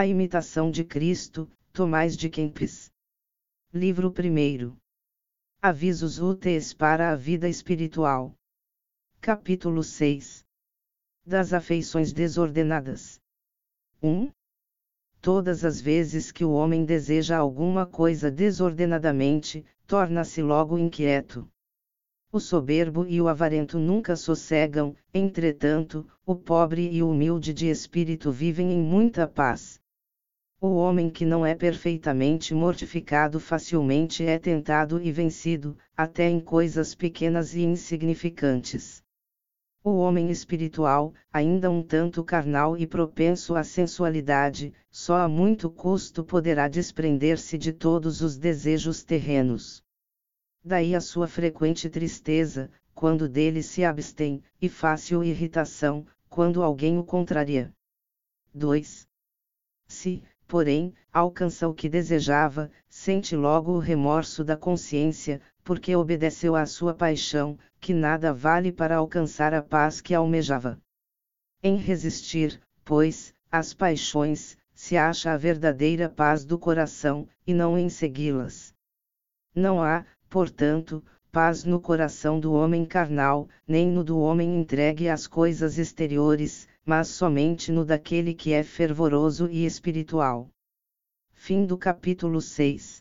A imitação de Cristo, Tomás de Kempis. Livro 1. Avisos úteis para a vida espiritual. Capítulo 6. Das afeições desordenadas. 1. Todas as vezes que o homem deseja alguma coisa desordenadamente, torna-se logo inquieto. O soberbo e o avarento nunca sossegam, entretanto, o pobre e o humilde de espírito vivem em muita paz. O homem que não é perfeitamente mortificado facilmente é tentado e vencido, até em coisas pequenas e insignificantes. O homem espiritual, ainda um tanto carnal e propenso à sensualidade, só a muito custo poderá desprender-se de todos os desejos terrenos. Daí a sua frequente tristeza, quando dele se abstém, e fácil irritação, quando alguém o contraria. 2. Se, porém, alcança o que desejava, sente logo o remorso da consciência, porque obedeceu à sua paixão, que nada vale para alcançar a paz que almejava. Em resistir, pois, às paixões, se acha a verdadeira paz do coração, e não em segui-las. Não há, portanto, paz no coração do homem carnal, nem no do homem entregue às coisas exteriores, mas somente no daquele que é fervoroso e espiritual. Fim do capítulo 6